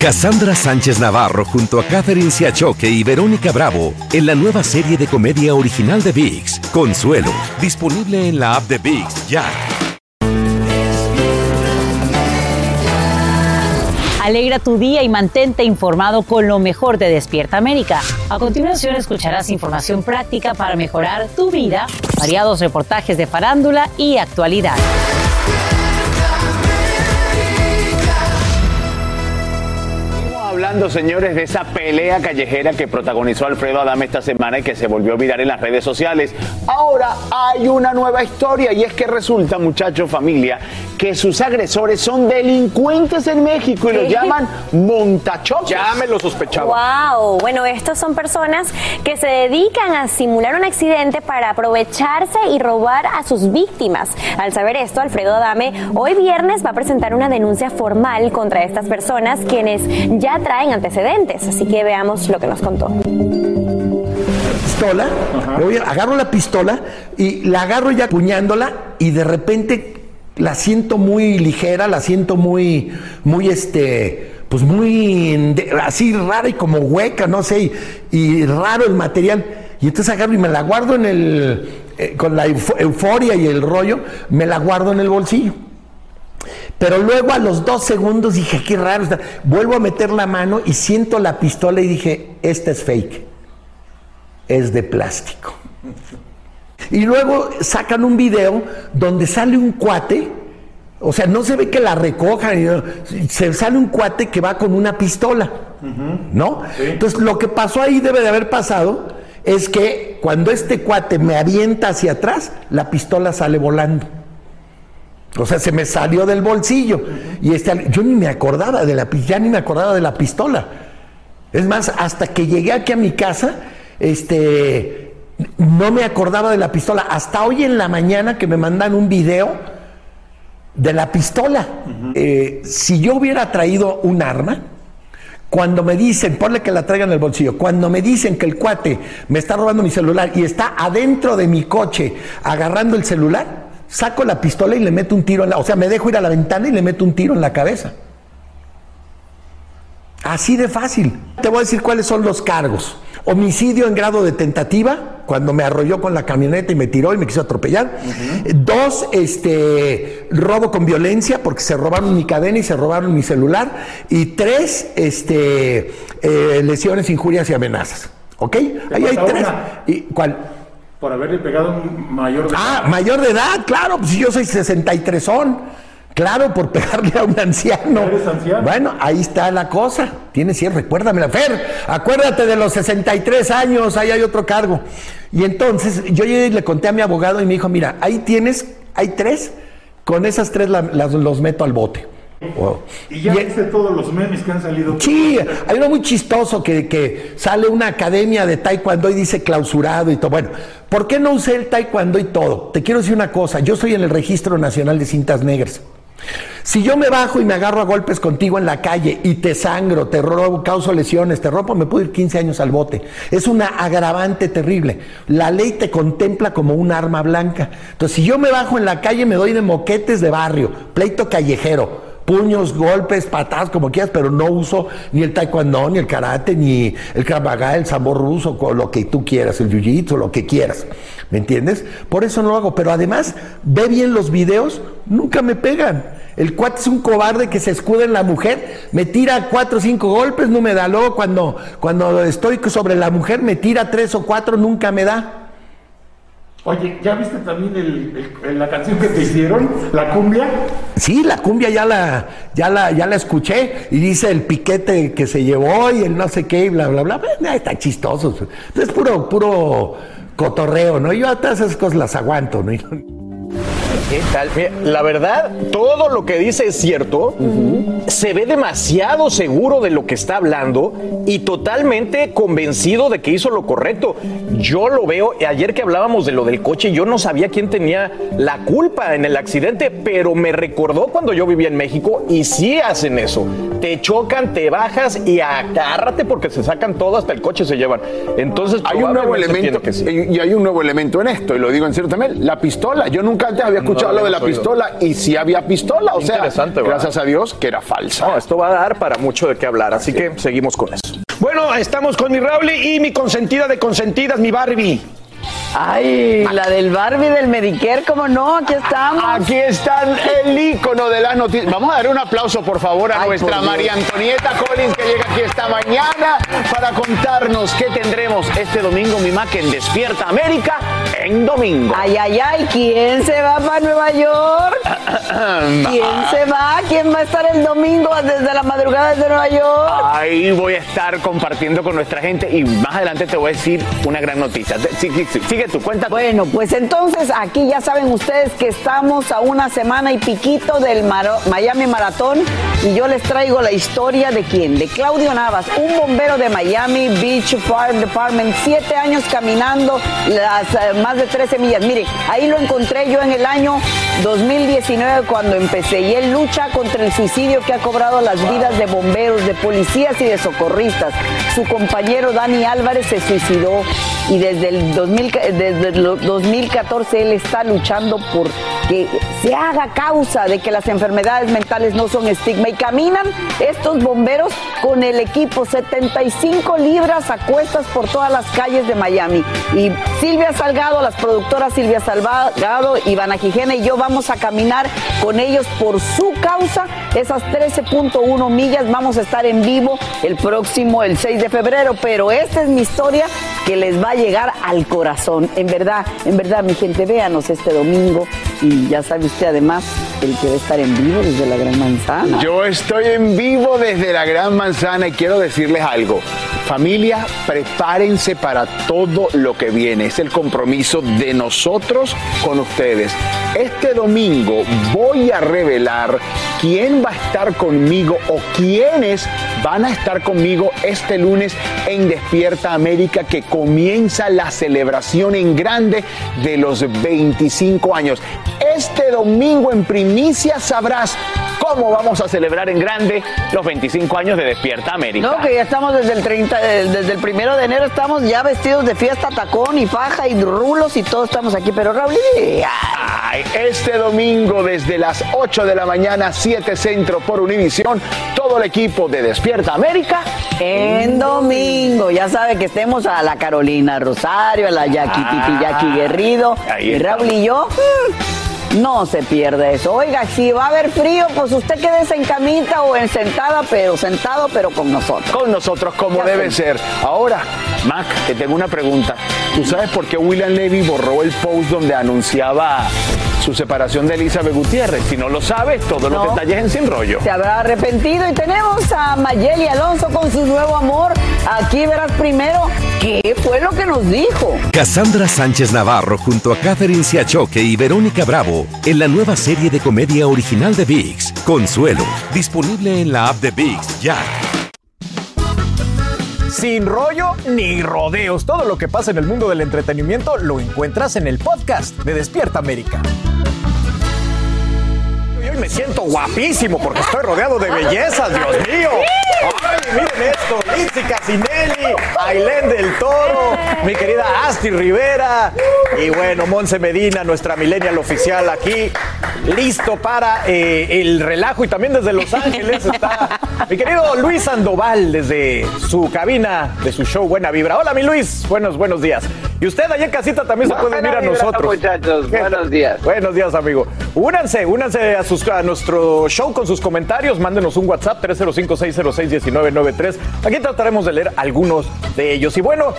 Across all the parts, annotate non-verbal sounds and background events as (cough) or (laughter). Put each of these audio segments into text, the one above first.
Cassandra Sánchez Navarro junto a Catherine Siachoque y Verónica Bravo en la nueva serie de comedia original de VIX, Consuelo, disponible en la app de VIX ya. Alegra tu día y mantente informado con lo mejor de Despierta América. A continuación escucharás información práctica para mejorar tu vida, variados reportajes de farándula y actualidad. Hablando, señores, de esa pelea callejera que protagonizó Alfredo Adame esta semana y que se volvió a virar en las redes sociales. Ahora hay una nueva historia y es que resulta, muchachos, familia, que sus agresores son delincuentes en México y los llaman montachoques. Ya me lo sospechaba. Wow, bueno, estos son personas que se dedican a simular un accidente para aprovecharse y robar a sus víctimas. Al saber esto, Alfredo Adame hoy viernes va a presentar una denuncia formal contra estas personas quienes ya traen antecedentes. Así que veamos lo que nos contó. Pistola, voy a- agarro la pistola y la agarro ya puñándola y de repente la siento muy ligera, la siento muy, muy este, pues muy así rara y como hueca, no sé, y, y raro el material. Y entonces agarro y me la guardo en el, eh, con la eufo- euforia y el rollo, me la guardo en el bolsillo. Pero luego a los dos segundos dije, qué raro está. Vuelvo a meter la mano y siento la pistola y dije, esta es fake. Es de plástico. Y luego sacan un video donde sale un cuate, o sea, no se ve que la recojan, se sale un cuate que va con una pistola, ¿no? Entonces lo que pasó ahí debe de haber pasado es que cuando este cuate me avienta hacia atrás, la pistola sale volando. O sea, se me salió del bolsillo. Y este, yo ni me acordaba de la ya ni me acordaba de la pistola. Es más, hasta que llegué aquí a mi casa, este, no me acordaba de la pistola. Hasta hoy en la mañana que me mandan un video de la pistola. Eh, si yo hubiera traído un arma, cuando me dicen, ponle que la traigan en el bolsillo, cuando me dicen que el cuate me está robando mi celular y está adentro de mi coche agarrando el celular, saco la pistola y le meto un tiro en la, o sea, me dejo ir a la ventana y le meto un tiro en la cabeza. Así de fácil. Te voy a decir cuáles son los cargos. Homicidio en grado de tentativa, cuando me arrolló con la camioneta y me tiró y me quiso atropellar. Dos, este, robo con violencia, porque se robaron mi cadena y se robaron mi celular. Y tres, este, eh, lesiones, injurias y amenazas. ¿Ok? Ahí hay tres. una. ¿Y cuál? Por haberle pegado a un mayor de Ah, mayor de edad, claro, pues yo soy 63 Claro, por (laughs) pegarle a un anciano. ¿Eres anciano? Bueno, ahí está la cosa. Tienes 100, recuérdamela. Fer, acuérdate de los 63 años, ahí hay otro cargo. Y entonces yo le conté a mi abogado y me dijo, mira, ahí tienes, hay tres, con esas tres la- las- los meto al bote. Wow. Y ya Y- viste todos los memes que han salido. Sí, hay uno muy chistoso que, que sale una academia de taekwondo y dice clausurado y todo. Bueno, ¿por qué no usé el taekwondo y todo? Te quiero decir una cosa, yo soy en el Registro Nacional de Cintas Negras. Si yo me bajo y me agarro a golpes contigo en la calle y te sangro, te robo, causo lesiones, te rompo, me puedo ir 15 años al bote. Es una agravante terrible. La ley te contempla como un arma blanca. Entonces, si yo me bajo en la calle, me doy de moquetes de barrio, pleito callejero, puños, golpes, patadas, como quieras, pero no uso ni el taekwondo, ni el karate, ni el krav maga, el sambo ruso, lo que tú quieras, el jiu-jitsu, lo que quieras. ¿Me entiendes? Por eso no lo hago. Pero además, ve bien los videos, nunca me pegan. El cuate es un cobarde que se escuda en la mujer, me tira cuatro o cinco golpes, no me da. Luego cuando, cuando estoy sobre la mujer, me tira tres o cuatro, nunca me da. Oye, ¿ya viste también el- el- la canción que te hicieron? La cumbia. Sí, la cumbia ya la, ya la, ya la escuché y dice el piquete que se llevó y el no sé qué y bla, bla, bla. Bueno, está chistoso. Es puro, puro cotorreo, ¿no? Yo a todas esas cosas las aguanto, ¿no? ¿Qué tal? Mira, la verdad, todo lo que dice es cierto. Se ve demasiado seguro de lo que está hablando y totalmente convencido de que hizo lo correcto. Yo lo veo, ayer que hablábamos de lo del coche, yo no sabía quién tenía la culpa en el accidente, pero me recordó cuando yo vivía en México y sí hacen eso. Te chocan, te bajas y agárrate porque se sacan todo hasta el coche se llevan. Entonces, Hay un nuevo elemento que sí. y hay un nuevo elemento en esto y lo digo en serio también, la pistola. Yo nunca antes había escuchado No lo de la oído. pistola y sí había pistola, o sea, gracias a Dios que era falso. No, esto va a dar para mucho de qué hablar, así que seguimos con eso. Bueno, estamos con mi Raúl y mi consentida de consentidas, mi Barbie. Ay, la del Barbie del Medicare, ¿cómo no? Aquí estamos. Aquí está el ícono de la noticia. Vamos a dar un aplauso, por favor, a Ay, nuestra. María Antonieta Collins, que llega aquí esta mañana para contarnos qué tendremos este domingo, mi Mac, en Despierta América, en domingo. Ay, ay, ay, ¿quién se va para Nueva York? (clears throat) ¿Quién se va? ¿Quién va a estar el domingo desde la madrugada desde Nueva York? Ahí voy a estar compartiendo con nuestra gente y más adelante te voy a decir una gran noticia. Te- Sigue, sigue tu cuenta. Bueno, pues entonces aquí ya saben ustedes que estamos a una semana y piquito del Miami Maratón y yo les traigo la historia de quién, de Claudio Navas, un bombero de Miami Beach Fire Department, siete años caminando las eh, más de 13 millas. Mire, ahí lo encontré yo en el año 2019 cuando empecé y él lucha contra el suicidio que ha cobrado las vidas de bomberos, de policías y de socorristas. Su compañero Dani Álvarez se suicidó y desde el 2000 ca- desde el 2014 él está luchando por que se haga causa de que las enfermedades mentales no son estigma y caminan estos bomberos con el equipo 75 libras a cuestas por todas las calles de Miami y Silvia Salgado, las productoras Silvia Salgado, Ivana Quijena y yo vamos a caminar con ellos por su causa esas 13.1 millas vamos a estar en vivo el próximo el 6 de febrero pero esta es mi historia que les va a llegar al corazón. En verdad, en verdad, mi gente, véanos este domingo. Y ya sabe usted además el que va a estar en vivo desde la Gran Manzana. Yo estoy en vivo desde la Gran Manzana y quiero decirles algo. Familia, prepárense para todo lo que viene. Es el compromiso de nosotros con ustedes. Este domingo voy a revelar quién va a estar conmigo o quiénes van a estar conmigo este lunes en Despierta América que comienza la celebración en grande de los 25 años. Este domingo en primicia sabrás cómo vamos a celebrar en grande los 25 años de Despierta América. No, que ya estamos desde el 30, eh, desde el primero de enero estamos ya vestidos de fiesta, tacón y faja y rulos y todos estamos aquí. Pero Raúl, Ay, este domingo desde las 8 de la mañana, 7 Centro por Univisión, todo el equipo de Despierta América en domingo, ya sabe que estemos a la Carolina Rosario, a la Jackie Titi Jackie Guerrido, y Raúl y yo. mm, No se pierde eso. Oiga, si va a haber frío, pues usted quédese en camita o en sentada, pero sentado, pero con nosotros. con nosotros como debe ser. Ahora, Mac, te tengo una pregunta. ¿Tú sabes por qué William Levy borró el post donde anunciaba su separación de Elizabeth Gutiérrez? Si no lo sabes, todos los detalles en Sin Rollo. Se habrá arrepentido y tenemos a Mayeli Alonso con su nuevo amor. Aquí verás primero qué fue lo que nos dijo. Cassandra Sánchez Navarro junto a Catherine Siachoque y Verónica Bravo en la nueva serie de comedia original de VIX, Consuelo, disponible en la app de VIX ya. Sin rollo ni rodeos. Todo lo que pasa en el mundo del entretenimiento lo encuentras en el podcast de Despierta América. Me siento guapísimo porque estoy rodeado de bellezas, Dios mío. Ay, miren esto, Lizzy Casinelli, Ailén del Toro, mi querida Asti Rivera y bueno, Monse Medina, nuestra millennial oficial aquí, listo para eh, el relajo y también desde Los Ángeles está mi querido Luis Sandoval desde su cabina de su show Buena Vibra. Hola mi Luis, buenos, buenos días. Y usted allá en casita también se puede unir a nosotros. muchachos. Buenos días. (laughs) Buenos días, amigo. Únanse, únanse a, sus- a nuestro show con sus comentarios. Mándenos un WhatsApp 305-606-1993. Aquí trataremos de leer algunos de ellos. Y bueno,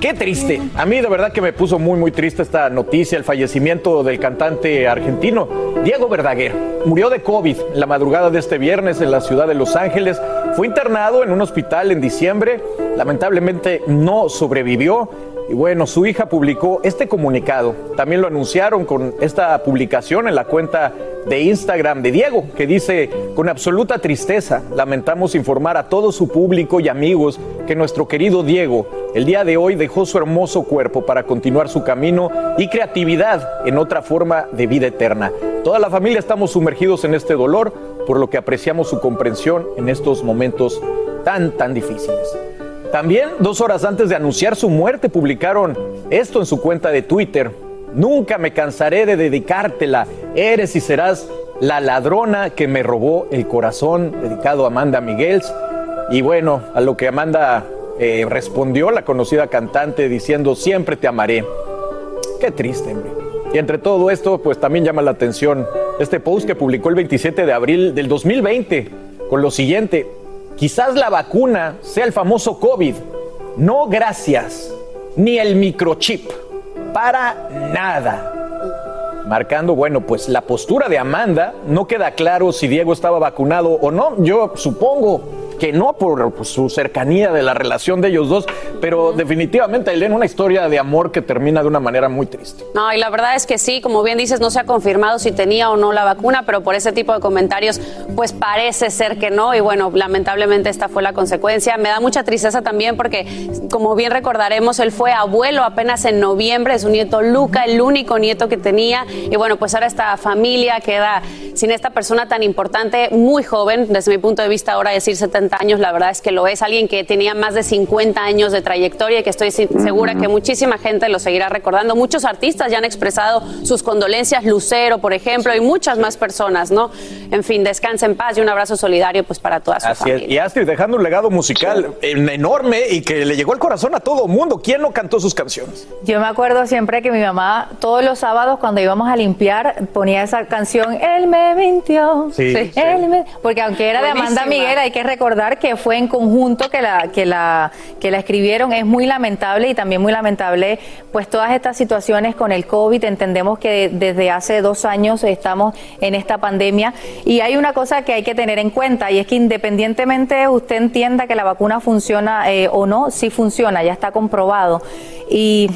qué triste. A mí de verdad que me puso muy, muy triste esta noticia, el fallecimiento del cantante argentino Diego Verdaguer. Murió de COVID la madrugada de este viernes en la ciudad de Los Ángeles. Fue internado en un hospital en diciembre. Lamentablemente no sobrevivió. Y bueno, su hija publicó este comunicado. También lo anunciaron con esta publicación en la cuenta de Instagram de Diego, que dice, con absoluta tristeza, lamentamos informar a todo su público y amigos que nuestro querido Diego el día de hoy dejó su hermoso cuerpo para continuar su camino y creatividad en otra forma de vida eterna. Toda la familia estamos sumergidos en este dolor, por lo que apreciamos su comprensión en estos momentos tan, tan difíciles. También, dos horas antes de anunciar su muerte, publicaron esto en su cuenta de Twitter. Nunca me cansaré de dedicártela. Eres y serás La ladrona que me robó el corazón, dedicado a Amanda Miguels. Y bueno, a lo que Amanda eh, respondió la conocida cantante diciendo, siempre te amaré. Qué triste, hombre. Y entre todo esto, pues también llama la atención este post que publicó el 27 de abril del 2020 con lo siguiente, quizás la vacuna sea el famoso COVID. No gracias, ni el microchip, para nada. Marcando, bueno, pues la postura de Amanda, no queda claro si Diego estaba vacunado o no, yo supongo que no por pues, su cercanía de la relación de ellos dos, pero definitivamente, Elena, una historia de amor que termina de una manera muy triste. No, y la verdad es que sí, como bien dices, no se ha confirmado si tenía o no la vacuna, pero por ese tipo de comentarios, pues parece ser que no, y bueno, lamentablemente esta fue la consecuencia. Me da mucha tristeza también porque, como bien recordaremos, él fue abuelo apenas en noviembre su nieto Luca, el único nieto que tenía, y bueno, pues ahora esta familia queda sin esta persona tan importante, muy joven, desde mi punto de vista ahora decir 70 años, la verdad es que lo es. Alguien que tenía más de 50 años de trayectoria y que estoy segura que muchísima gente lo seguirá recordando. Muchos artistas ya han expresado sus condolencias, Lucero, por ejemplo, y muchas más personas, ¿no? En fin, descansa en paz y un abrazo solidario pues para toda su Así familia. Es. Y Astrid dejando un legado musical enorme y que le llegó al corazón a todo mundo. ¿Quién no cantó sus canciones? Yo me acuerdo siempre que mi mamá todos los sábados cuando íbamos a limpiar ponía esa canción Él me mintió. Sí, sí. Él me- Porque aunque era de Amanda. Miguel, hay que recordar que fue en conjunto que la, que la, que la escribieron. Es muy lamentable y también muy lamentable pues todas estas situaciones con el COVID. Entendemos que desde hace dos años estamos en esta pandemia y hay una cosa que hay que tener en cuenta y es que independientemente usted entienda que la vacuna funciona eh, o no, sí funciona, ya está comprobado. Y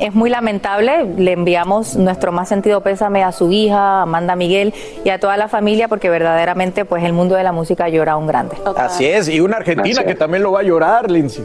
es muy lamentable, le enviamos nuestro más sentido pésame a su hija, Amanda Miguel y a toda la familia porque verdaderamente pues el mundo de la música llora a un grande. Así es. Y una argentina que también lo va a llorar, Lindsay.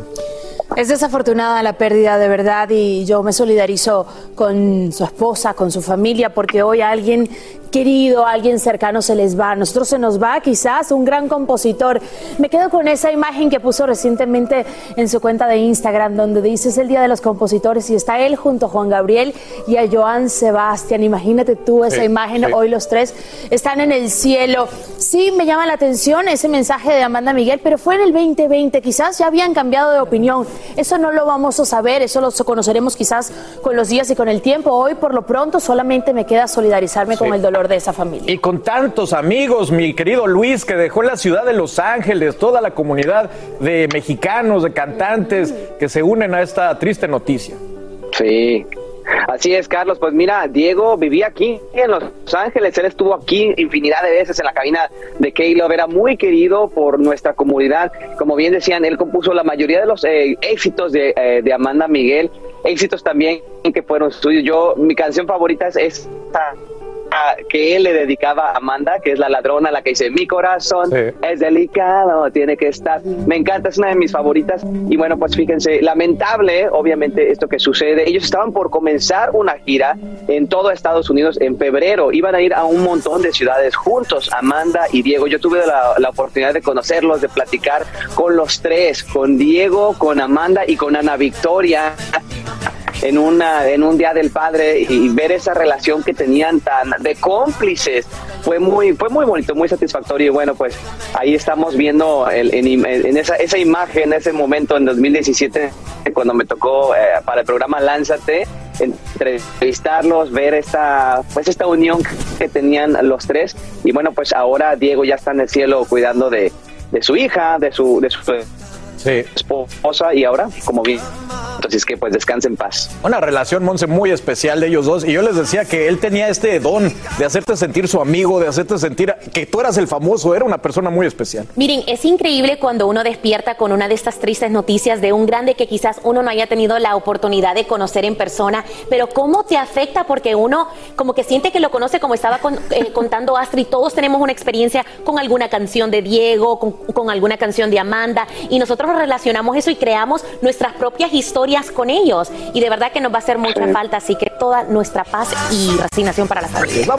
Es desafortunada la pérdida de verdad y yo me solidarizo con su esposa, con su familia, porque hoy alguien querido, alguien cercano se les va. A nosotros se nos va quizás un gran compositor. Me quedo con esa imagen que puso recientemente en su cuenta de Instagram, donde dice es el Día de los Compositores y está él junto a Juan Gabriel y a Joan Sebastián. Imagínate tú esa Sí, imagen, sí. hoy los tres están en el cielo. Sí, me llama la atención ese mensaje de Amanda Miguel, pero fue en el 2020, quizás ya habían cambiado de opinión. Eso no lo vamos a saber, eso lo conoceremos quizás con los días y con el tiempo. Hoy, por lo pronto, solamente me queda solidarizarme con el dolor de esa familia. Y con tantos amigos, mi querido Luis, que dejó la ciudad de Los Ángeles, toda la comunidad de mexicanos, de cantantes que se unen a esta triste noticia. Sí. Así es, Carlos. Pues mira, Diego vivía aquí en Los Ángeles. Él estuvo aquí infinidad de veces en la cabina de K-Love. Era muy querido por nuestra comunidad. Como bien decían, él compuso la mayoría de los eh, éxitos de, eh, de Amanda Miguel. Éxitos también que fueron suyos. Yo, mi canción favorita es esta ah, que él le dedicaba a Amanda, que es la ladrona, la que dice, mi corazón es delicado, tiene que estar. Me encanta, es una de mis favoritas. Y bueno, pues fíjense, lamentable, obviamente, esto que sucede. Ellos estaban por comenzar una gira en todo Estados Unidos en febrero. Iban a ir a un montón de ciudades juntos, Amanda y Diego. Yo tuve la, la oportunidad de conocerlos, de platicar con los tres, con Diego, con Amanda y con Ana Victoria en una en un día del padre y ver esa relación que tenían tan de cómplices fue muy fue muy bonito muy satisfactorio. Y bueno pues ahí estamos viendo el- en, esa esa imagen ese momento en 2017 cuando me tocó eh, para el programa Lánzate entrevistarlos ver esta pues esta unión que tenían los tres. Y bueno pues ahora Diego ya está en el cielo cuidando de, de su hija de su de su esposa y ahora como bien entonces que pues descanse en paz Una relación, Monse, muy especial de ellos dos. Y yo les decía que él tenía este don de hacerte sentir su amigo, de hacerte sentir que tú eras el famoso. Era una persona muy especial. Miren, es increíble cuando uno despierta con una de estas tristes noticias de un grande que quizás uno no haya tenido la oportunidad de conocer en persona, pero cómo te afecta porque uno como que siente que lo conoce como estaba con- eh, (laughs) contando Astrid, todos tenemos una experiencia con alguna canción de Diego, con, con alguna canción de Amanda y nosotros relacionamos eso y creamos nuestras propias historias con ellos y de verdad que nos va a hacer mucha falta, así que toda nuestra paz y resignación para la familia.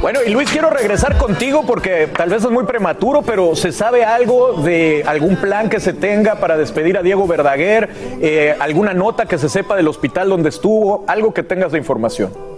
Bueno, y Luis, quiero regresar contigo porque tal vez es muy prematuro, pero ¿se sabe algo de algún plan que se tenga para despedir a Diego Verdaguer? Eh, ¿Alguna nota que se sepa del hospital donde estuvo? ¿Algo que tengas de información?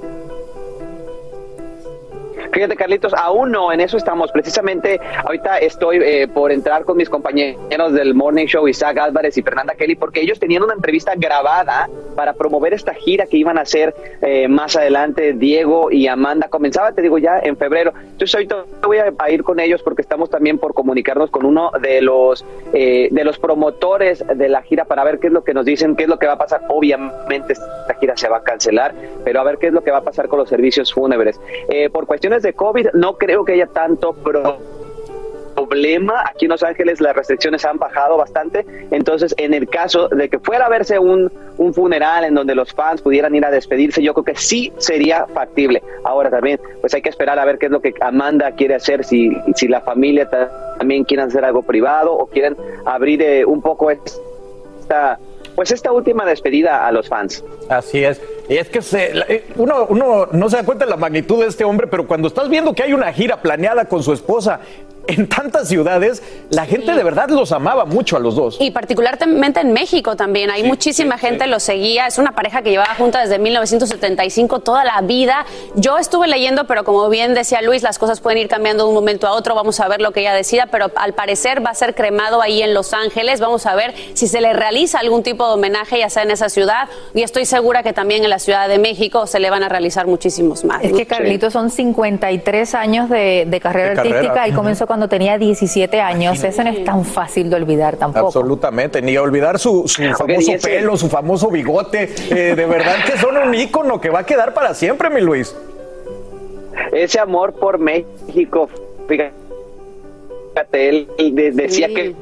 Fíjate, Carlitos, aún no, en eso estamos. Precisamente ahorita estoy eh, por entrar con mis compañeros del Morning Show, Isaac Álvarez y Fernanda Kelly, porque ellos tenían una entrevista grabada para promover esta gira que iban a hacer eh, más adelante Diego y Amanda. Comenzaba, te digo, ya en febrero. Entonces ahorita voy a, ir con ellos porque estamos también por comunicarnos con uno de los, eh, de los promotores de la gira para ver qué es lo que nos dicen, qué es lo que va a pasar. Obviamente esta gira se va a cancelar, pero a ver qué es lo que va a pasar con los servicios fúnebres. por cuestiones de COVID, no creo que haya tanto problema. Aquí en Los Ángeles las restricciones han bajado bastante. Entonces, en el caso de que fuera a verse un, un funeral en donde los fans pudieran ir a despedirse, yo creo que sí sería factible. Ahora también, pues hay que esperar a ver qué es lo que Amanda quiere hacer, si, si la familia también quiere hacer algo privado o quieren abrir eh, un poco esta pues esta última despedida a los fans. Así es. Y es que se, eh, uno, uno no se da cuenta de la magnitud de este hombre, pero cuando estás viendo que hay una gira planeada con su esposa en tantas ciudades, la gente de verdad los amaba mucho a los dos. Y particularmente en México también, hay muchísima gente lo seguía, es una pareja que llevaba junta desde 1975 toda la vida. Yo estuve leyendo, pero como bien decía Luis, las cosas pueden ir cambiando de un momento a otro, vamos a ver lo que ella decida, pero al parecer va a ser cremado ahí en Los Ángeles, vamos a ver si se le realiza algún tipo de homenaje, ya sea en esa ciudad, y estoy segura que también en la Ciudad de México se le van a realizar muchísimos más. Es que Carlitos son 53 años de, carrera artística y comenzó cuando tenía 17 años. Eso no es tan fácil de olvidar tampoco. Absolutamente, ni olvidar su, famoso pelo, su famoso bigote. Eh, de verdad que son un ícono que va a quedar para siempre, mi Luis. Ese amor por México, fíjate, él decía que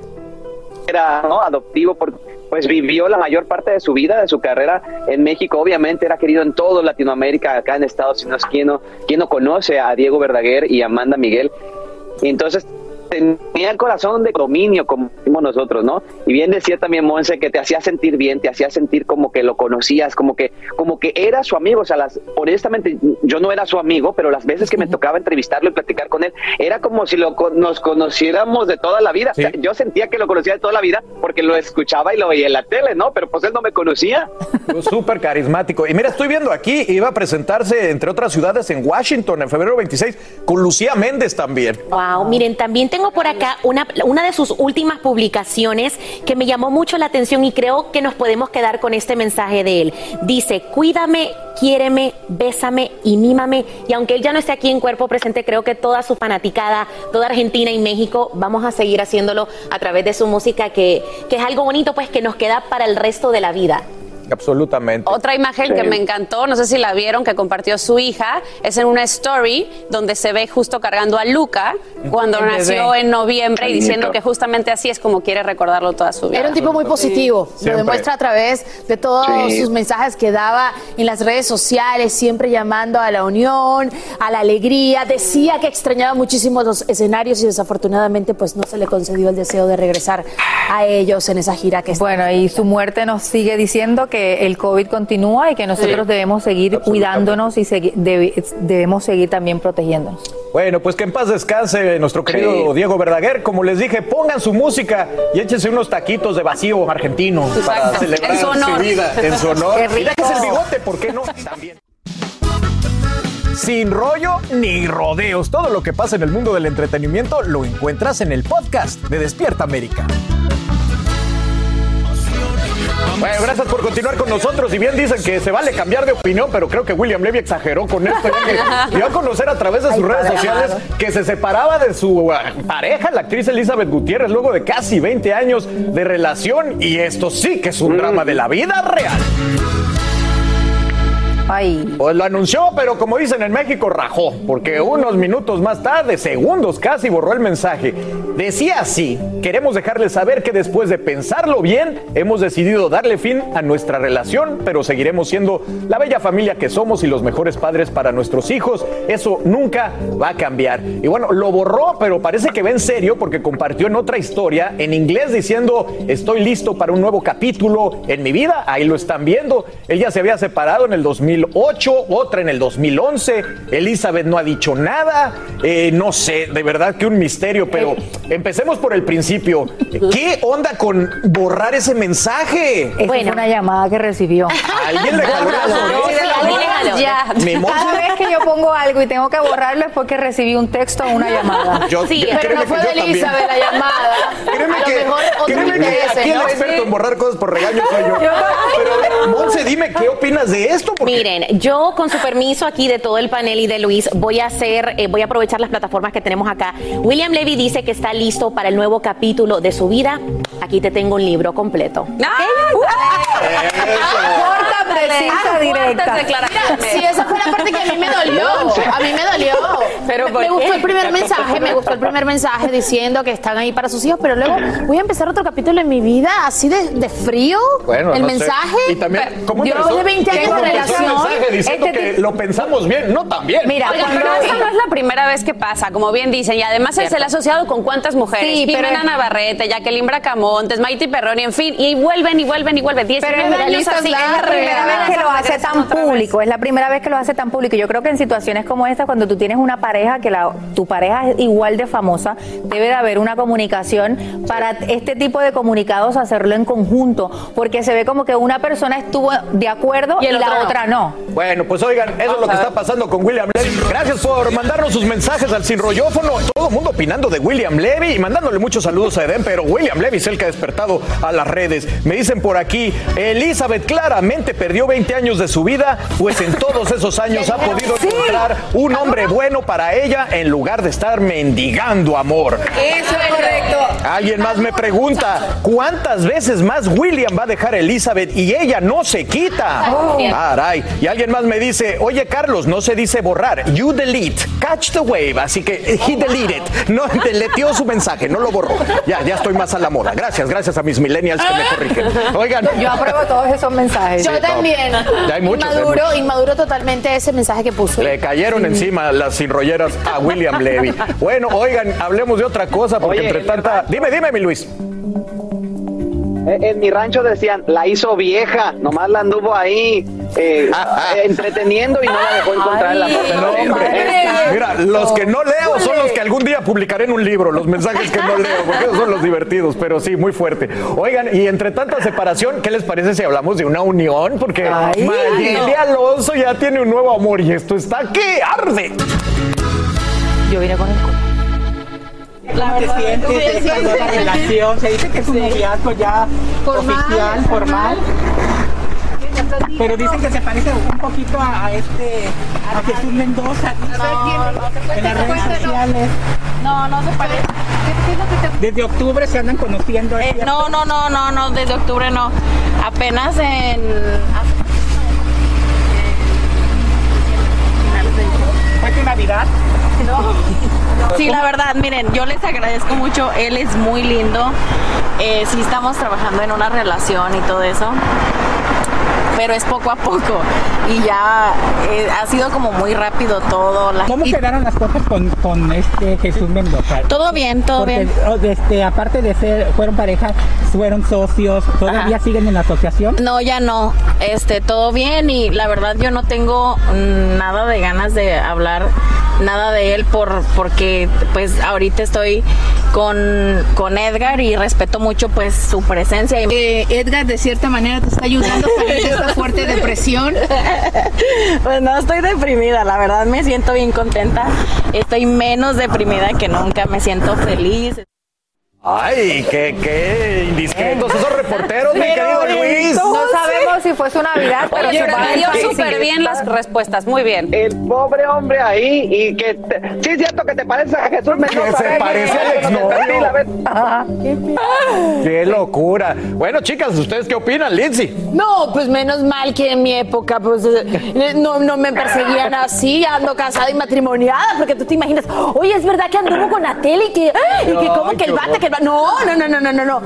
era adoptivo porque pues vivió la mayor parte de su vida, de su carrera en México. Obviamente era querido en todo Latinoamérica, acá en Estados Unidos. ¿Quién no, quién no conoce a Diego Verdaguer y Amanda Miguel? Entonces tenía el corazón de dominio, como decimos nosotros, ¿no? Y bien decía también Monse que te hacía sentir bien, te hacía sentir como que lo conocías, como que, como que era su amigo. O sea, las, honestamente, yo no era su amigo, pero las veces que me tocaba entrevistarlo y platicar con él, era como si lo, nos conociéramos de toda la vida. yo sentía que lo conocía de toda la vida porque lo escuchaba y lo veía en la tele, ¿no? Pero pues él no me conocía. Súper carismático. Y mira, estoy viendo aquí, iba a presentarse, entre otras ciudades, en Washington en febrero 26, con Lucía Méndez también. Wow, miren, también te tengo por acá una, una de sus últimas publicaciones que me llamó mucho la atención y creo que nos podemos quedar con este mensaje de él. Dice, cuídame, quiéreme, bésame y mímame. Y aunque él ya no esté aquí en cuerpo presente, creo que toda su fanaticada, toda Argentina y México, vamos a seguir haciéndolo a través de su música, que, que es algo bonito, pues que nos queda para el resto de la vida. Absolutamente. Otra imagen que me encantó, no sé si la vieron, que compartió su hija, es en una story donde se ve justo cargando a Luca cuando nació en noviembre y diciendo que justamente así es como quiere recordarlo toda su vida. Era un tipo muy positivo, lo demuestra a través de todos sus mensajes que daba en las redes sociales, siempre llamando a la unión, a la alegría. Decía que extrañaba muchísimo los escenarios y desafortunadamente pues no se le concedió el deseo de regresar a ellos en esa gira que Bueno, y su muerte nos sigue diciendo que el COVID continúa y que nosotros debemos seguir cuidándonos y debemos seguir también protegiéndonos. Bueno, pues que en paz descanse nuestro querido Diego Verdaguer. Como les dije, pongan su música y échense unos taquitos de vacío argentino para celebrar su, vida en su honor. Y déjese el bigote, ¿por qué no? También. Sin rollo ni rodeos. Todo lo que pasa en el mundo del entretenimiento lo encuentras en el podcast de Despierta América. Bueno, gracias por continuar con nosotros. Y bien dicen que se vale cambiar de opinión, pero creo que William Levy exageró con esto. (laughs) Dio a conocer a través de sus redes sociales que se separaba de su ah, pareja, la actriz Elizabeth Gutiérrez, luego de casi 20 años de relación. Y esto sí que es un drama de la vida real. Pues lo anunció, pero como dicen en México, rajó, porque unos minutos más tarde, segundos casi, borró el mensaje. Decía así, queremos dejarles saber que después de pensarlo bien, hemos decidido darle fin a nuestra relación, pero seguiremos siendo la bella familia que somos y los mejores padres para nuestros hijos. Eso nunca va a cambiar. Y bueno, lo borró, pero parece que va en serio porque compartió en otra historia en inglés diciendo, estoy listo para un nuevo capítulo en mi vida. Ahí lo están viendo. Ella se había separado en el 2000 2008, otra en el 2011. Elizabeth no ha dicho nada. Eh, no sé, de verdad que un misterio, pero empecemos por el principio. ¿Qué onda con borrar ese mensaje? Esa fue una llamada que recibió. ¿Alguien le jaló las orejas? Ya. Cada vez que yo pongo algo y tengo que borrarlo es porque recibí un texto o una llamada. Yo- Sí, yo- pero no fue de también. Elizabeth la llamada. Créeme a lo que, mejor otro créeme que interés, aquí el experto en borrar cosas por regaño soy yo. Pero, Monse, dime, ¿qué opinas de esto? Porque Miren, yo con su permiso aquí de todo el panel y de Luis voy a hacer, eh, voy a aprovechar las plataformas que tenemos acá. William Levy dice que está listo para el nuevo capítulo de su vida. Aquí te tengo un libro completo. Corta, precisa, directa. Fuertes declaraciones. Sí, esa fue la parte que a mí me dolió. A mí me dolió. ¿Pero me, por me gustó el primer mensaje, me gustó el primer mensaje diciendo que están ahí para sus hijos, pero luego voy a empezar otro capítulo en mi vida así de, de frío. Bueno, el no sé. mensaje. Y también, ¿cómo Yo empezó? de 20 años ¿Cómo de relación. Mensaje diciendo Este que lo pensamos bien? No, también. Mira, Oigan, cuando- pero esta no es la primera vez que pasa, como bien dicen, y además él se le ha asociado con cuántas mujeres. Sí, pero- Jimena Navarrete, Jacqueline Bracamontes, Maite Perroni, en fin, y vuelven y vuelven y vuelven. 19 Pero es la años es la primera vez que lo hace tan público, es la primera vez que lo hace tan público. Yo creo que en situaciones como esta, cuando tú tienes una pareja que la, tu pareja es igual de famosa, debe de haber una comunicación para este tipo de comunicados hacerlo en conjunto, porque se ve como que una persona estuvo de acuerdo y, la otro no. otra no. Bueno, pues oigan, eso es lo que está pasando con William Levy. Gracias por mandarnos sus mensajes al sin rollófono. Todo el mundo opinando de William Levy y mandándole muchos saludos a Eden, pero William Levy es el que ha despertado a las redes. Me dicen por aquí, Elizabeth claramente perdió 20 años de su vida, pues en todos esos años ha (laughs) podido encontrar un hombre bueno para ella en lugar de estar mendigando amor. Eso es correcto. Alguien más me pregunta, ¿cuántas veces más William va a dejar a Elizabeth y ella no se quita? Caray. Y alguien más me dice, oye Carlos, no se dice borrar, you delete, catch the wave. Así que eh, he deleted, no (laughs) deleteó su mensaje, no lo borró. Ya, ya estoy más a la moda. Gracias, gracias a mis millennials que me corrigen. Oigan. Yo apruebo todos esos mensajes. Yo también. Ya hay muchos, hay Inmaduro, muchos. inmaduro totalmente ese mensaje que puso. Le cayeron encima las sinrolleras a William Levy. (laughs) Bueno, oigan, hablemos de otra cosa, porque Oye, entre tanta. Dime, dime, mi Luis. Eh, En mi rancho decían, la hizo vieja, nomás la anduvo ahí eh, eh, entreteniendo y no la dejó encontrar en la parte No, de hombre. Mira, los que no leo son los que algún día publicaré en un libro, los mensajes que no leo, porque esos son los divertidos, pero sí, muy fuerte. Oigan, y entre tanta separación, ¿qué les parece si hablamos de una unión? Porque Mayeli Alonso ya tiene un nuevo amor y esto está que arde. Yo vine con el ¿Cómo te sientes de esta nueva relación? Se dice que es un noviazgo ya oficial, formal. Pero dicen que se parece un poquito a, a este, a Jesús Mendoza. en las redes sociales. No, no se parece. ¿Qué es lo que te Desde octubre se andan conociendo. ¿es Eh, no, no, no, no, no, desde octubre no. Apenas en. ¿Fue tu Navidad? (laughs) Sí, la verdad, miren, yo les agradezco mucho. Él es muy lindo. Eh, sí, estamos trabajando en una relación y todo eso. Pero es poco a poco. Y ya eh, ha sido como muy rápido todo. La- ¿Cómo y- quedaron las cosas con, con este Jesús Mendoza? Todo bien, todo Porque, bien. este, aparte de ser, fueron pareja, fueron socios, ¿todavía Ajá. siguen en la asociación? No, ya no. Este, todo bien y la verdad yo no tengo nada de ganas de hablar nada de él por porque pues ahorita estoy con, con Edgar y respeto mucho pues su presencia. Eh, Edgar de cierta manera te está ayudando a salir de esta fuerte depresión. (laughs) Pues no estoy deprimida, la verdad me siento bien contenta. Estoy menos deprimida que nunca, me siento feliz. Ay, qué, qué indiscretos esos reporteros, mi querido Luis. No sabemos si fue su Navidad, pero Oye, dio súper bien las respuestas, muy bien. El pobre hombre ahí y que te- sí es cierto que te parece a Jesús Mendoza. se ¿eh? parece al exnovio. Qué locura. Bueno, chicas, ¿ustedes qué opinan, Lindsay? No, pues menos mal que en mi época pues eh, no, no me perseguían así, ando casada y matrimoniada, porque tú te imaginas, oye, es verdad que anduvo con la tele y que, y que como que el bate, que el No, no, no, no, no, no, no.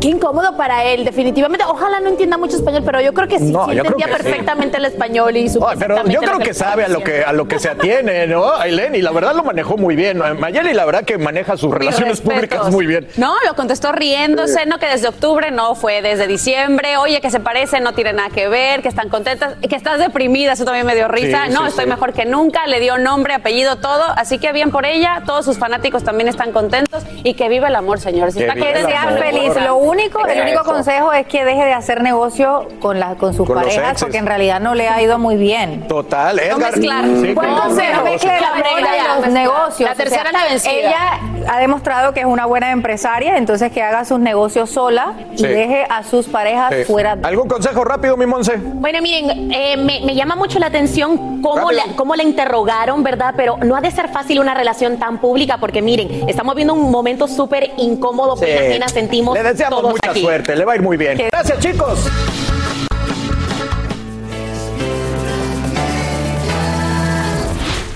Qué incómodo para él, definitivamente. Ojalá no entienda mucho español, pero yo creo que sí, No, sí entendía que sí. perfectamente el español y su pero yo creo que sabe a lo que, a lo que se atiene, ¿no? Aileen, y la verdad lo manejó muy bien. Mayeli, la verdad que maneja sus relaciones públicas muy bien. No, lo contestó riéndose, no que desde octubre no fue desde diciembre. Oye, que se parecen, no tiene nada que ver, que están contentas, que estás deprimida, eso también me dio risa. Sí, no, sí, estoy sí. mejor que nunca, le dio nombre, apellido, todo. Así que bien por ella, todos sus fanáticos también están contentos y que vive el amor, señores. Si Que está que sea feliz. Lo único, el único Eso. consejo es que deje de hacer negocio con, la, con sus Con parejas, porque en realidad no le ha ido muy bien. Total, Edgar. mezclar. Sí, consejo, No, mezcle no, amor no, y los negocios. la tercera es la vencida. Ella ha demostrado que es una buena empresaria, entonces que haga sus negocios sola y Sí. deje a sus parejas Sí. fuera. de- ¿Algún consejo rápido, mi Monse? Bueno, miren, eh, me, me llama mucho la atención cómo la, cómo la interrogaron, ¿verdad? Pero no ha de ser fácil una relación tan pública porque miren, estamos viendo un momento súper incómodo, Sí. pena ajena sentimos Le deseamos todos mucha aquí. suerte, le va a ir muy bien. Gracias, chicos.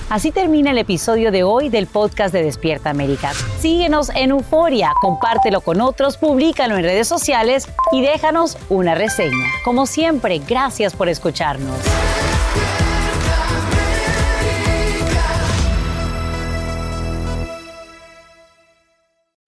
Así termina el episodio de hoy del podcast de Despierta América. Síguenos en Euforia, compártelo con otros, públicalo en redes sociales y déjanos una reseña. Como siempre, gracias por escucharnos.